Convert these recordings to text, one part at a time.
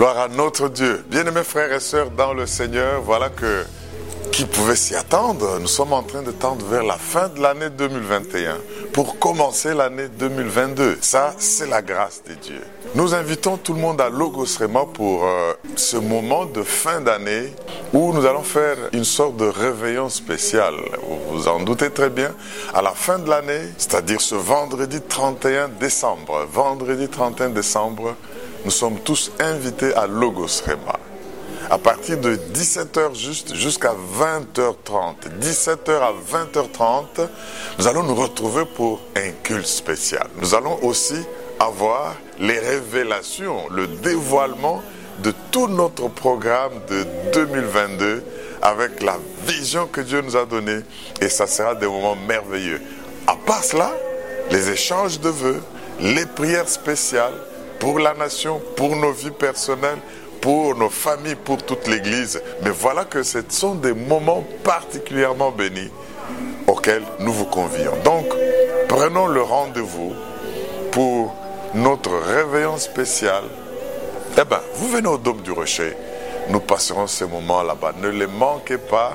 Gloire à notre Dieu. Bien-aimés frères et sœurs dans le Seigneur, voilà que qui pouvait s'y attendre Nous sommes en train de tendre vers la fin de l'année 2021 pour commencer l'année 2022. Ça, c'est la grâce de Dieu. Nous invitons tout le monde à Logos Rema pour euh, ce moment de fin d'année où nous allons faire une sorte de réveillon spécial. Vous vous en doutez très bien. À la fin de l'année, c'est-à-dire ce vendredi 31 décembre, vendredi 31 décembre, nous sommes tous invités à Logos Rema à partir de 17h juste jusqu'à 20h30. 17h à 20h30, nous allons nous retrouver pour un culte spécial. Nous allons aussi avoir les révélations, le dévoilement de tout notre programme de 2022 avec la vision que Dieu nous a donnée et ça sera des moments merveilleux. À part cela, les échanges de vœux, les prières spéciales pour la nation, pour nos vies personnelles, pour nos familles, pour toute l'Église. Mais voilà que ce sont des moments particulièrement bénis auxquels nous vous convions. Donc, prenons le rendez-vous pour notre réveillon spécial. Eh bien, vous venez au Dôme du Rocher. Nous passerons ces moments là-bas. Ne les manquez pas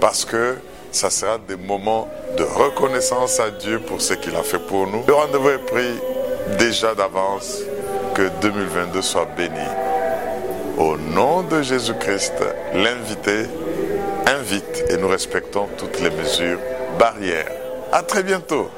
parce que ça sera des moments de reconnaissance à Dieu pour ce qu'il a fait pour nous. Le rendez-vous est pris déjà d'avance. Que 2022 soit béni. Au nom de Jésus-Christ, l'invité invite et nous respectons toutes les mesures barrières. À très bientôt.